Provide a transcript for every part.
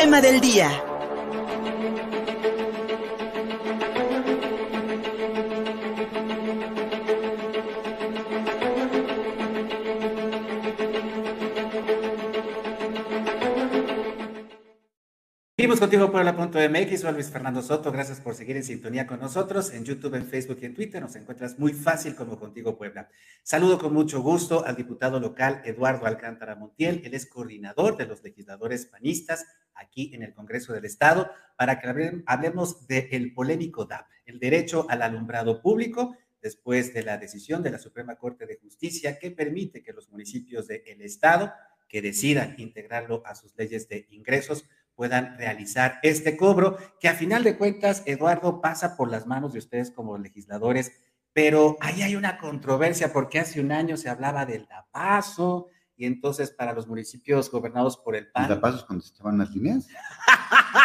tema del día. Seguimos contigo por la punto MX, Luis Fernando Soto, gracias por seguir en sintonía con nosotros en YouTube, en Facebook y en Twitter, nos encuentras muy fácil como Contigo Puebla. Saludo con mucho gusto al diputado local Eduardo Alcántara Montiel, él es coordinador de los legisladores panistas aquí en el Congreso del Estado, para que hablemos del polémico DAP, el derecho al alumbrado público, después de la decisión de la Suprema Corte de Justicia que permite que los municipios del Estado que decidan integrarlo a sus leyes de ingresos puedan realizar este cobro, que a final de cuentas, Eduardo, pasa por las manos de ustedes como legisladores, pero ahí hay una controversia porque hace un año se hablaba del DAPASO y entonces para los municipios gobernados por el PAN. ¿El DAPASO cuando se echaban las líneas?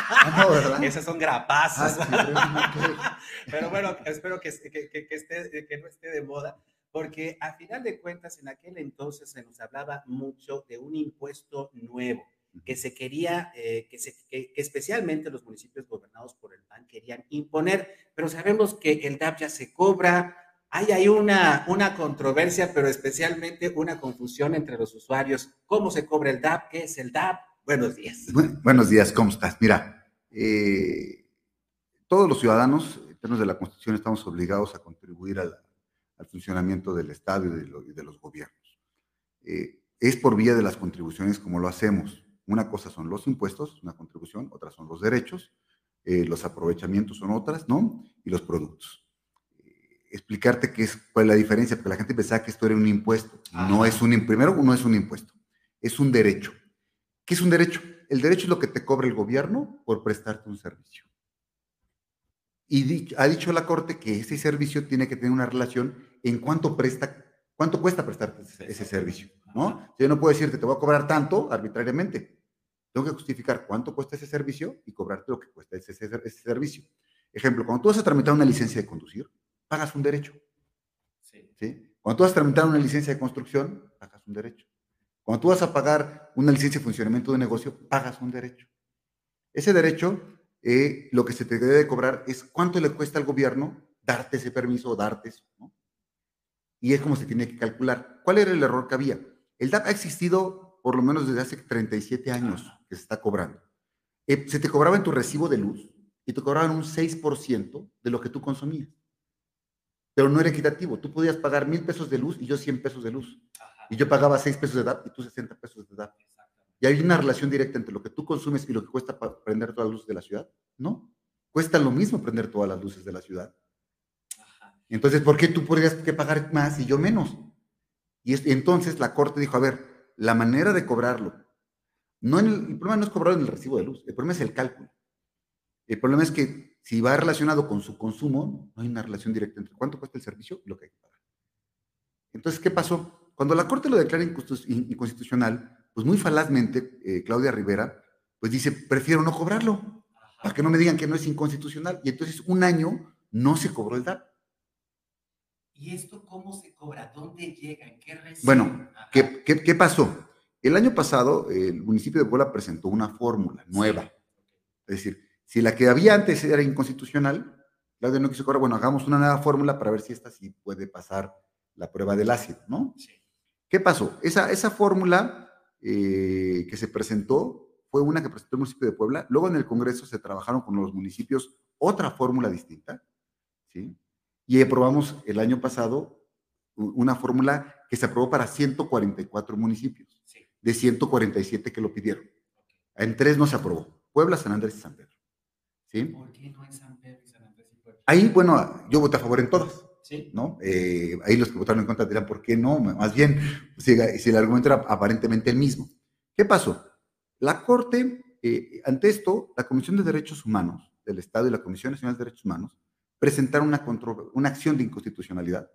Ah, no, ¿verdad? Esas son grapazos. Ah, pero bueno, espero que, que, que, esté, que no esté de moda porque a final de cuentas en aquel entonces se nos hablaba mucho de un impuesto nuevo que se quería, eh, que, se, que, especialmente los municipios gobernados por el PAN querían imponer, pero sabemos que el DAP ya se cobra, hay ahí una, controversia, pero especialmente una confusión entre los usuarios. ¿Cómo se cobra el DAP? ¿Qué es el DAP? Buenos días. buenos días, ¿cómo estás? Mira, eh, todos los ciudadanos, en términos de la Constitución, estamos obligados a contribuir al, funcionamiento del Estado y de, los gobiernos. Eh, es por vía de las contribuciones como lo hacemos. Una cosa son los impuestos, una contribución, otra son los derechos, eh, los aprovechamientos son otras, ¿no? Y los productos. Explicarte qué es, cuál es la diferencia, porque la gente pensaba que esto era un impuesto. No es un, primero, no es un impuesto, es un derecho. ¿Qué es un derecho? El derecho es lo que te cobra el gobierno por prestarte un servicio. Y ha dicho la Corte que ese servicio tiene que tener una relación en cuánto presta, cuánto cuesta prestarte ese, servicio, ¿no? Yo no puedo decirte, te voy a cobrar tanto arbitrariamente. Tengo que justificar cuánto cuesta ese servicio y cobrarte lo que cuesta ese, servicio. Ejemplo, cuando tú vas a tramitar una licencia de conducir, pagas un derecho. Sí. Cuando tú vas a tramitar una licencia de construcción, pagas un derecho. Cuando tú vas a pagar una licencia de funcionamiento de negocio, pagas un derecho. Ese derecho, eh, lo que se te debe cobrar es cuánto le cuesta al gobierno darte ese permiso o darte eso. Y es como se tiene que calcular. ¿Cuál era el error que había? El DAP ha existido por lo menos desde hace 37 años que se está cobrando. Eh, se te cobraba en tu recibo de luz y te cobraban un 6% de lo que tú consumías. Pero no era equitativo. Tú podías pagar mil pesos de luz y yo 100 pesos de luz. Y yo pagaba 6 pesos de DAP y tú 60 pesos de DAP. ¿Y hay una relación directa entre lo que tú consumes y lo que cuesta prender todas las luces de la ciudad? No. Cuesta lo mismo prender todas las luces de la ciudad. Entonces, ¿por qué tú podrías que pagar más y yo menos? Y entonces la Corte dijo, a ver, la manera de cobrarlo. No el, problema no es cobrarlo en el recibo de luz, el problema es el cálculo. El problema es que si va relacionado con su consumo, no hay una relación directa entre cuánto cuesta el servicio y lo que hay que pagar. Entonces, ¿qué pasó? Cuando la Corte lo declara inconstitucional, pues muy falazmente, eh, Claudia Rivera, pues dice, prefiero no cobrarlo, para que no me digan que no es inconstitucional. Y entonces un año no se cobró el DAP. ¿Y esto cómo se cobra? ¿Dónde llega? ¿En qué recibe? Bueno, ¿qué, ¿qué, pasó? El año pasado el municipio de Puebla presentó una fórmula nueva. Es decir, si la que había antes era inconstitucional, Claudia no quiso cobrar, bueno, hagamos una nueva fórmula para ver si esta sí puede pasar la prueba del ácido, ¿no? Sí. ¿Qué pasó? Esa, esa fórmula eh, que se presentó fue una que presentó el municipio de Puebla. Luego en el Congreso se trabajaron con los municipios otra fórmula distinta, ¿sí? Y aprobamos el año pasado una fórmula que se aprobó para 144 municipios, de 147 que lo pidieron. En tres no se aprobó, Puebla, San Andrés y San Pedro. ¿Sí? ¿Por qué no en San Pedro y San Andrés y Puebla? Ahí, bueno, yo voté a favor en todas. ¿Sí? ¿no? Eh, ahí los que votaron en contra dirán, ¿por qué no? Más bien, si, si el argumento era aparentemente el mismo. ¿Qué pasó? La Corte, eh, ante esto, la Comisión de Derechos Humanos del Estado y la Comisión Nacional de Derechos Humanos presentaron una, una acción de inconstitucionalidad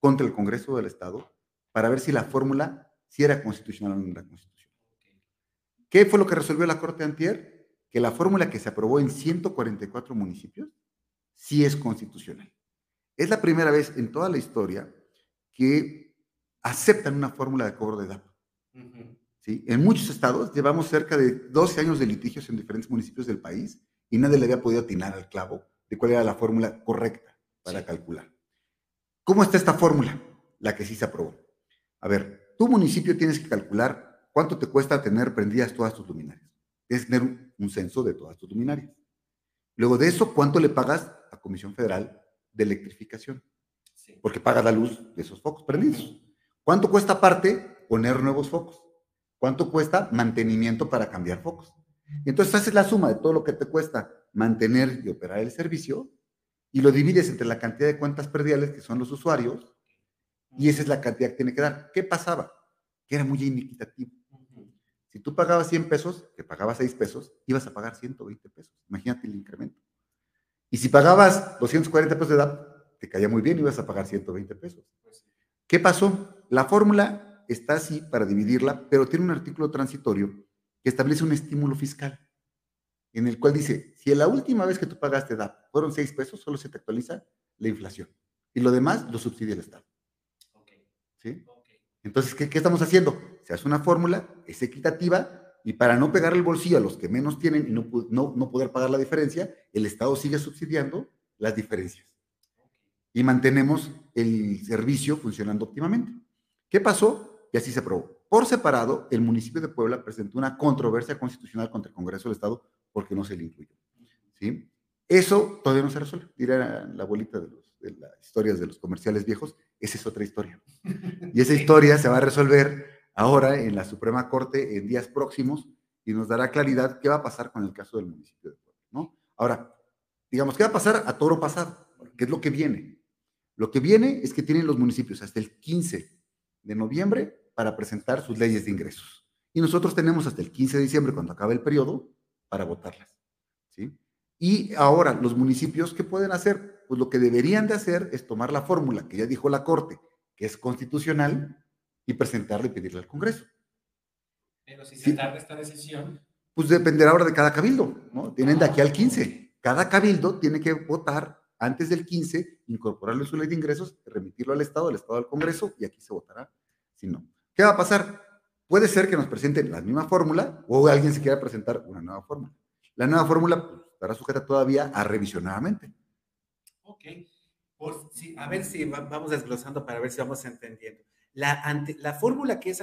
contra el Congreso del Estado para ver si la fórmula si era constitucional o no era constitucional. ¿Qué fue lo que resolvió la Corte Antier? Que la fórmula que se aprobó en 144 municipios sí es constitucional. Es la primera vez en toda la historia que aceptan una fórmula de cobro de DAP. ¿sí? En muchos estados llevamos cerca de 12 años de litigios en diferentes municipios del país y nadie le había podido atinar al clavo de cuál era la fórmula correcta para calcular. ¿Cómo está esta fórmula? La que sí se aprobó. A ver, tu municipio tienes que calcular cuánto te cuesta tener prendidas todas tus luminarias. Es tener un censo de todas tus luminarias. Luego de eso, ¿cuánto le pagas a Comisión Federal de Electrificación? Porque paga la luz de esos focos prendidos. ¿Cuánto cuesta aparte poner nuevos focos? ¿Cuánto cuesta mantenimiento para cambiar focos? entonces haces la suma de todo lo que te cuesta mantener y operar el servicio y lo divides entre la cantidad de cuentas perdiales que son los usuarios y esa es la cantidad que tiene que dar. ¿Qué pasaba? Que era muy inequitativo. Si tú pagabas 100 pesos, que pagabas 6 pesos, ibas a pagar 120 pesos. Imagínate el incremento. Y si pagabas 240 pesos de edad, te caía muy bien, ibas a pagar 120 pesos. Pues ¿Qué pasó? La fórmula está así para dividirla, pero tiene un artículo transitorio que establece un estímulo fiscal, en el cual dice, si la última vez que tú pagaste DAP fueron 6 pesos, solo se te actualiza la inflación. Y lo demás lo subsidia el Estado. ¿Sí? Entonces, ¿qué, ¿qué, estamos haciendo? Se hace una fórmula, es equitativa, y para no pegar el bolsillo a los que menos tienen y no, no, no poder pagar la diferencia, el Estado sigue subsidiando las diferencias. Y mantenemos el servicio funcionando óptimamente. ¿Qué pasó? Y así se aprobó. Por separado, el municipio de Puebla presentó una controversia constitucional contra el Congreso del Estado porque no se le incluyó. ¿sí? Eso todavía no se resuelve. Dirá la bolita de, los, de las historias de los comerciales viejos, esa es otra historia. Y esa historia se va a resolver ahora en la Suprema Corte en días próximos y nos dará claridad qué va a pasar con el caso del municipio de Puebla. ¿no? Ahora, digamos, ¿qué va a pasar a toro pasado? ¿Qué es lo que viene? Lo que viene es que tienen los municipios hasta el 15 de noviembre para presentar sus leyes de ingresos. Y nosotros tenemos hasta el 15 de diciembre, cuando acabe el periodo, para votarlas. ¿sí? Y ahora, los municipios, ¿qué pueden hacer? Pues lo que deberían de hacer es tomar la fórmula que ya dijo la Corte, que es constitucional, y presentarla y pedirle al Congreso. Pero si se tarda esta decisión. Pues dependerá ahora de cada cabildo, ¿no? Tienen de aquí al 15. Cada cabildo tiene que votar antes del 15, incorporarlo en su ley de ingresos, remitirlo al Estado, al Estado al Congreso, y aquí se votará. Si no, ¿Qué va a pasar? Puede ser que nos presenten la misma fórmula o alguien se quiera presentar una nueva fórmula. La nueva fórmula pues, estará sujeta todavía a revisionadamente. Por, a ver si vamos desglosando para ver si vamos entendiendo. La, la fórmula que es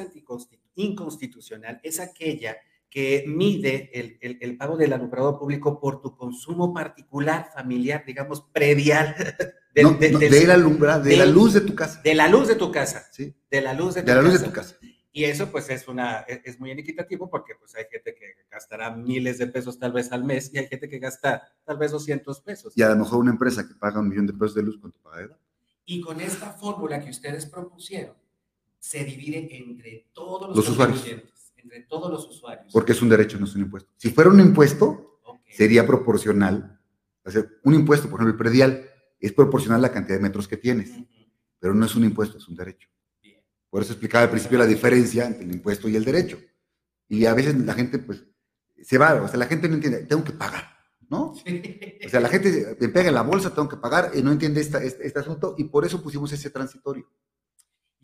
inconstitucional es aquella que mide el, el, pago del alumbrado público por tu consumo particular, familiar, digamos, predial de, alumbra, de, la luz de tu casa. De la luz de tu casa. Sí. De la luz de tu, de la luz De tu casa. Y eso pues es, una, e, es muy inequitativo porque pues hay gente que gastará miles de pesos tal vez al mes y hay gente que gasta tal vez 200 pesos. Y a lo mejor una empresa que paga un millón de pesos de luz, ¿cuánto paga? Y con esta fórmula que ustedes propusieron, se divide entre todos los, los usuarios. Entre todos los usuarios. Porque es un derecho, no es un impuesto. Si fuera un impuesto, sería proporcional. O sea, un impuesto, por ejemplo, el predial, es proporcional a la cantidad de metros que tienes, pero no es un impuesto, es un derecho. Por eso explicaba al principio la diferencia entre el impuesto y el derecho. Y a veces la gente, pues, se va, o sea, la gente no entiende, tengo que pagar, ¿no? O sea, la gente me pega en la bolsa, tengo que pagar, y no entiende este, este, asunto, y por eso pusimos ese transitorio.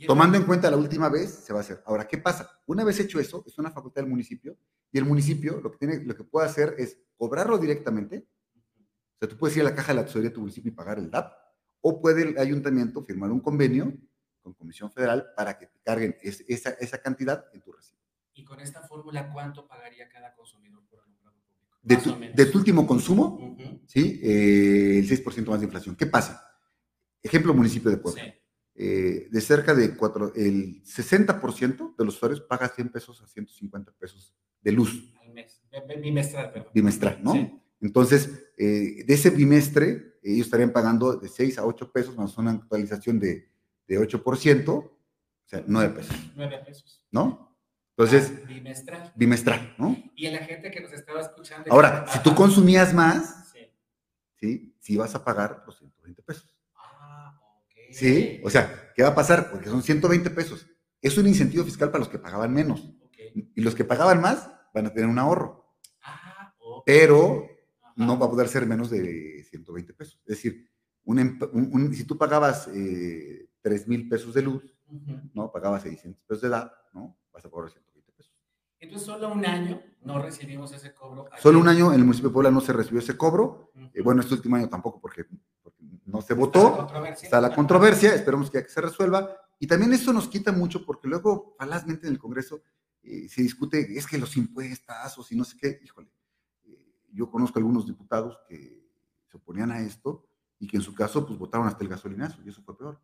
Tomando en cuenta la última vez, se va a hacer. Ahora, ¿qué pasa? Una vez hecho eso, es una facultad del municipio, y el municipio lo que, tiene, lo que puede hacer es cobrarlo directamente, o sea, tú puedes ir a la caja de la tesorería de tu municipio y pagar el DAP, o puede el ayuntamiento firmar un convenio con Comisión Federal para que te carguen esa, esa cantidad en tu recibo. ¿Y con esta fórmula cuánto pagaría cada consumidor por alumbrado público? De tu, de tu, último consumo, ¿sí? Eh, el 6% más de inflación. ¿Qué pasa? Ejemplo, municipio de Puebla. Eh, de cerca de cuatro, el 60% de los usuarios paga 100 pesos a 150 pesos de luz. Al mes. Bimestral, perdón. Bimestral, ¿no? Sí. Entonces, eh, de ese bimestre, ellos estarían pagando de 6 a 8 pesos, más una actualización de, de 8%, o sea, 9 pesos. 9 pesos. ¿No? Entonces, ah, bimestral. Bimestral, ¿no? Y en la gente que nos estaba escuchando. Ahora, si tú consumías más, sí. ¿sí? Sí vas a pagar los 120 pesos. Ah, ok. Sí, o sea, ¿qué va a pasar? Porque son 120 pesos. Es un incentivo fiscal para los que pagaban menos. Okay. Y los que pagaban más van a tener un ahorro. Ah. Pero no va a poder ser menos de 120 pesos. Es decir, un, si tú pagabas eh, 3 mil pesos de luz, ¿no? Pagabas 600 pesos de edad, ¿no? Vas a cobrar 120 pesos. Entonces, solo un año no recibimos ese cobro. Solo un año en el municipio de Puebla no se recibió ese cobro. Eh, bueno, este último año tampoco, porque, no se votó. Está la controversia, esperemos que ya que se resuelva. Y también eso nos quita mucho, porque luego, falazmente en el Congreso, eh, se discute, es que los impuestos y no sé qué. Híjole, eh, yo conozco algunos diputados que se oponían a esto y que en su caso, pues votaron hasta el gasolinazo, y eso fue peor.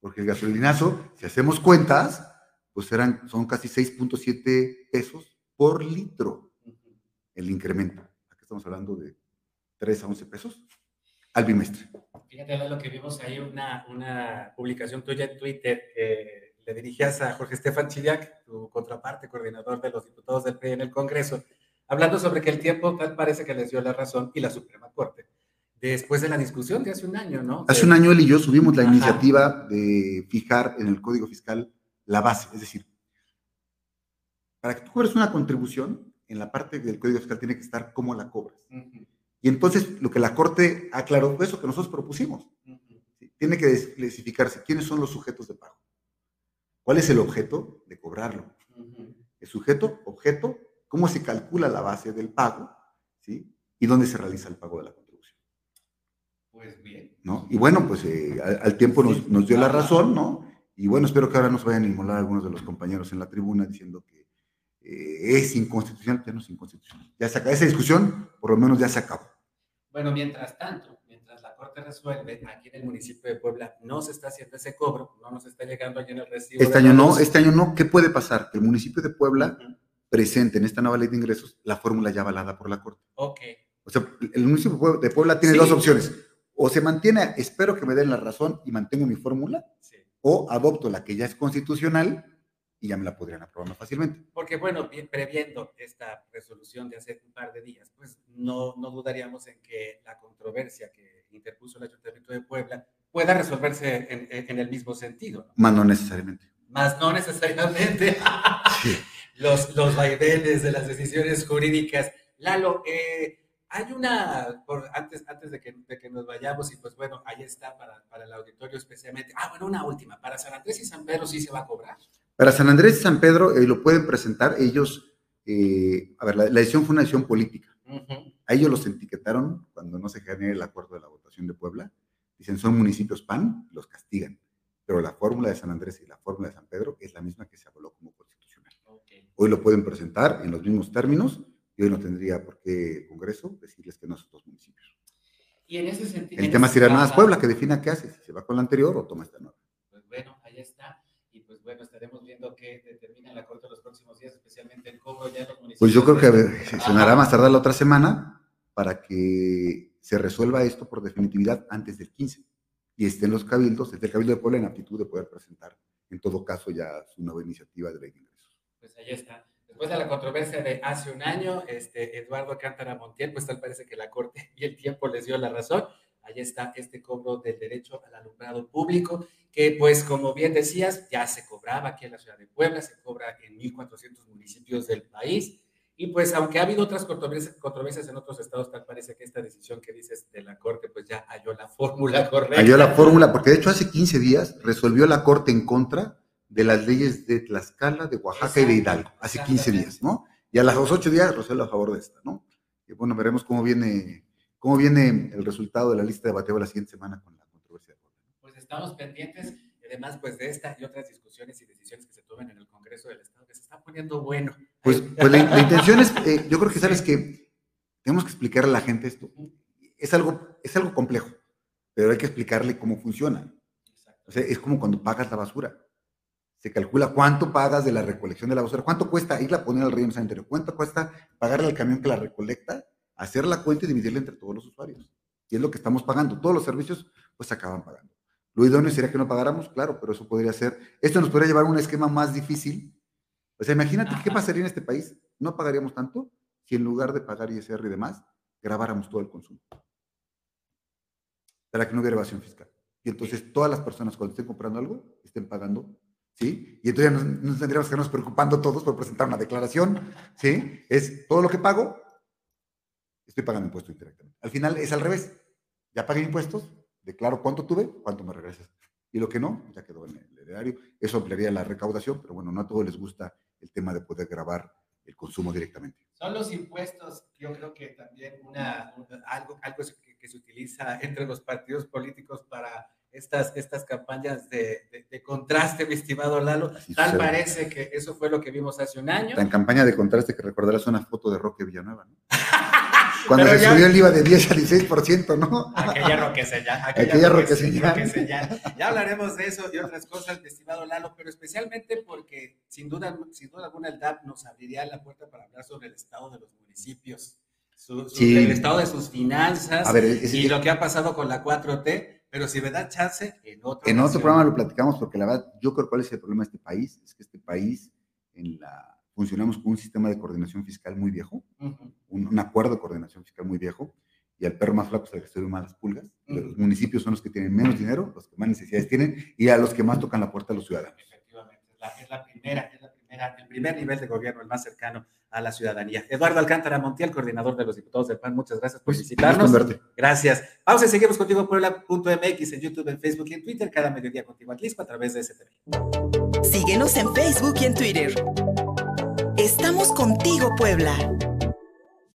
Porque el gasolinazo, si hacemos cuentas, pues eran, son casi 6.7 pesos por litro el incremento. Aquí estamos hablando de 3 a 11 pesos al bimestre. Fíjate, lo que vimos ahí, una, una publicación tuya en Twitter que le dirigías a Jorge Estefan Chillac, tu contraparte, coordinador de los diputados del PRI en el Congreso, hablando sobre que el tiempo tal parece que les dio la razón y la Suprema Corte después de la discusión de hace un año, ¿no? Hace un año él y yo subimos la iniciativa de fijar en el Código Fiscal la base. Es decir, para que tú cobres una contribución, en la parte del Código Fiscal tiene que estar cómo la cobras. Y entonces lo que la Corte aclaró fue eso que nosotros propusimos. Tiene que especificarse quiénes son los sujetos de pago. ¿Cuál es el objeto de cobrarlo? El sujeto, objeto, cómo se calcula la base del pago, ¿sí? Y dónde se realiza el pago de la contribución. Pues bien. ¿No? Y bueno, pues eh, al, tiempo nos, nos dio la razón, ¿no? Y bueno, espero que ahora nos vayan a inmolar algunos de los compañeros en la tribuna diciendo que eh, es inconstitucional, ya no es inconstitucional. Ya se acabó esa discusión, por lo menos ya se acabó. Bueno, mientras tanto, mientras la Corte resuelve, aquí en el municipio de Puebla no se está haciendo ese cobro, no nos está llegando allí en el recibo. Este año no, este año no. ¿Qué puede pasar? Que el municipio de Puebla presente en esta nueva ley de ingresos la fórmula ya avalada por la Corte. Ok. O sea, el municipio de Puebla tiene dos opciones. O se mantiene, espero que me den la razón y mantengo mi fórmula, sí o adopto la que ya es constitucional y ya me la podrían aprobar más fácilmente. Porque, bueno, previendo esta resolución de hace un par de días, pues no, no dudaríamos en que la controversia que interpuso el Ayuntamiento de Puebla pueda resolverse en, en el mismo sentido. Más no necesariamente. Más no necesariamente. los, los vaivenes de las decisiones jurídicas. Lalo, eh, hay una, por, antes, antes de, que, de que nos vayamos, y pues bueno, ahí está para, para, el auditorio especialmente. Ah, bueno, una última, para San Andrés y San Pedro sí se va a cobrar. Para San Andrés y San Pedro eh, lo pueden presentar ellos, eh, a ver, la, decisión fue una decisión política. A ellos los etiquetaron cuando no se genere el acuerdo de la votación de Puebla. Dicen, son municipios PAN, los castigan. Pero la fórmula de San Andrés y la fórmula de San Pedro es la misma que se avaló como constitucional. Hoy lo pueden presentar en los mismos términos y hoy no tendría por qué el Congreso decirles que no son dos municipios. Y en ese sentido. El tema será más Puebla que defina qué hace, si se va con la anterior o toma esta nueva. Pues bueno, ahí está. Y pues bueno, estaremos viendo qué determina la Corte los próximos días, especialmente el cobro ya de los municipios. Pues yo creo que se sonará más tardar la otra semana para que se resuelva esto por definitividad antes del 15 y estén los cabildos, desde el Cabildo de Puebla en aptitud de poder presentar, en todo caso, ya su nueva iniciativa de ley de ingresos. Pues ahí está. Después de la controversia de hace un año, este, Eduardo Cántara Montiel, pues tal parece que la Corte y el tiempo les dio la razón. Ahí está este cobro del derecho al alumbrado público, que pues como bien decías, ya se cobraba aquí en la ciudad de Puebla, se cobra en 1.400 municipios del país. Y pues aunque ha habido otras controversias, en otros estados, tal parece que esta decisión que dices de la Corte, pues ya halló la fórmula correcta. Halló la fórmula, porque de hecho hace 15 días resolvió la Corte en contra de las leyes de Tlaxcala, de Oaxaca y de Hidalgo, hace 15 días, ¿no? Y a los ocho días resuelve a favor de esta, ¿no? Y bueno, veremos cómo viene, cómo viene el resultado de la lista de bateo la siguiente semana con la controversia. Pues estamos pendientes, además, pues de esta y otras discusiones y decisiones que se tomen en el Congreso del Estado, que se está poniendo bueno. Pues, pues la, intención es, eh, yo creo que sabes que tenemos que explicarle a la gente esto. Es algo, es algo complejo, pero hay que explicarle cómo funciona. O sea, es como cuando pagas la basura se calcula cuánto pagas de la recolección de la basura, cuánto cuesta irla a poner al río sanitario, cuánto cuesta pagarle al camión que la recolecta, hacer la cuenta y dividirla entre todos los usuarios. Y es lo que estamos pagando. Todos los servicios, pues, se acaban pagando. Lo idóneo sería que no pagáramos, claro, pero eso podría ser. Esto nos podría llevar a un esquema más difícil. O sea, imagínate qué pasaría en este país. No pagaríamos tanto si en lugar de pagar ISR y demás, grabáramos todo el consumo. Para que no hubiera evasión fiscal. Y entonces todas las personas cuando estén comprando algo, estén pagando ¿sí? Y entonces ya nos, tendríamos que estarnos preocupando todos por presentar una declaración, ¿sí? Es todo lo que pago, estoy pagando impuestos indirectamente. Al final es al revés. Ya pagué impuestos, declaro cuánto tuve, cuánto me regresas. Y lo que no, ya quedó en el heredario. Eso ampliaría la recaudación, pero bueno, no a todos les gusta el tema de poder grabar el consumo directamente. Son los impuestos, yo creo que también una, algo, algo que, que, se utiliza entre los partidos políticos para estas, estas campañas de, de, contraste, mi estimado Lalo. Tal parece que eso fue lo que vimos hace un año. En campaña de contraste que recordarás una foto de Roque Villanueva, ¿no? Cuando se subió el IVA de 10 a 16%, ¿no? Aquella roqueseñal. Aquella, aquella. Ya hablaremos de eso y otras cosas, estimado Lalo, pero especialmente porque sin duda, sin duda alguna el DAP nos abriría la puerta para hablar sobre el estado de los municipios, el estado de sus finanzas y lo que ha pasado con la 4T. Pero si me da chance, en otro, en otro programa lo platicamos porque la verdad, yo creo cuál es el problema de este país, es que este país en la funcionamos con un sistema de coordinación fiscal muy viejo, un, acuerdo de coordinación fiscal muy viejo, y el perro más flaco es el que se ve más las pulgas. Los municipios son los que tienen menos dinero, los que más necesidades tienen, y a los que más tocan la puerta a los ciudadanos. Efectivamente, es la, primera, es la primera, el primer nivel de gobierno, el más cercano a la ciudadanía. Eduardo Alcántara Montiel, coordinador de los diputados del PAN, muchas gracias por pues, visitarnos. Gracias. Vamos a seguimos contigo por MX en YouTube, en Facebook y en Twitter, cada mediodía contigo aquí a través de STV. Síguenos en Facebook y en Twitter. Estamos contigo, Puebla.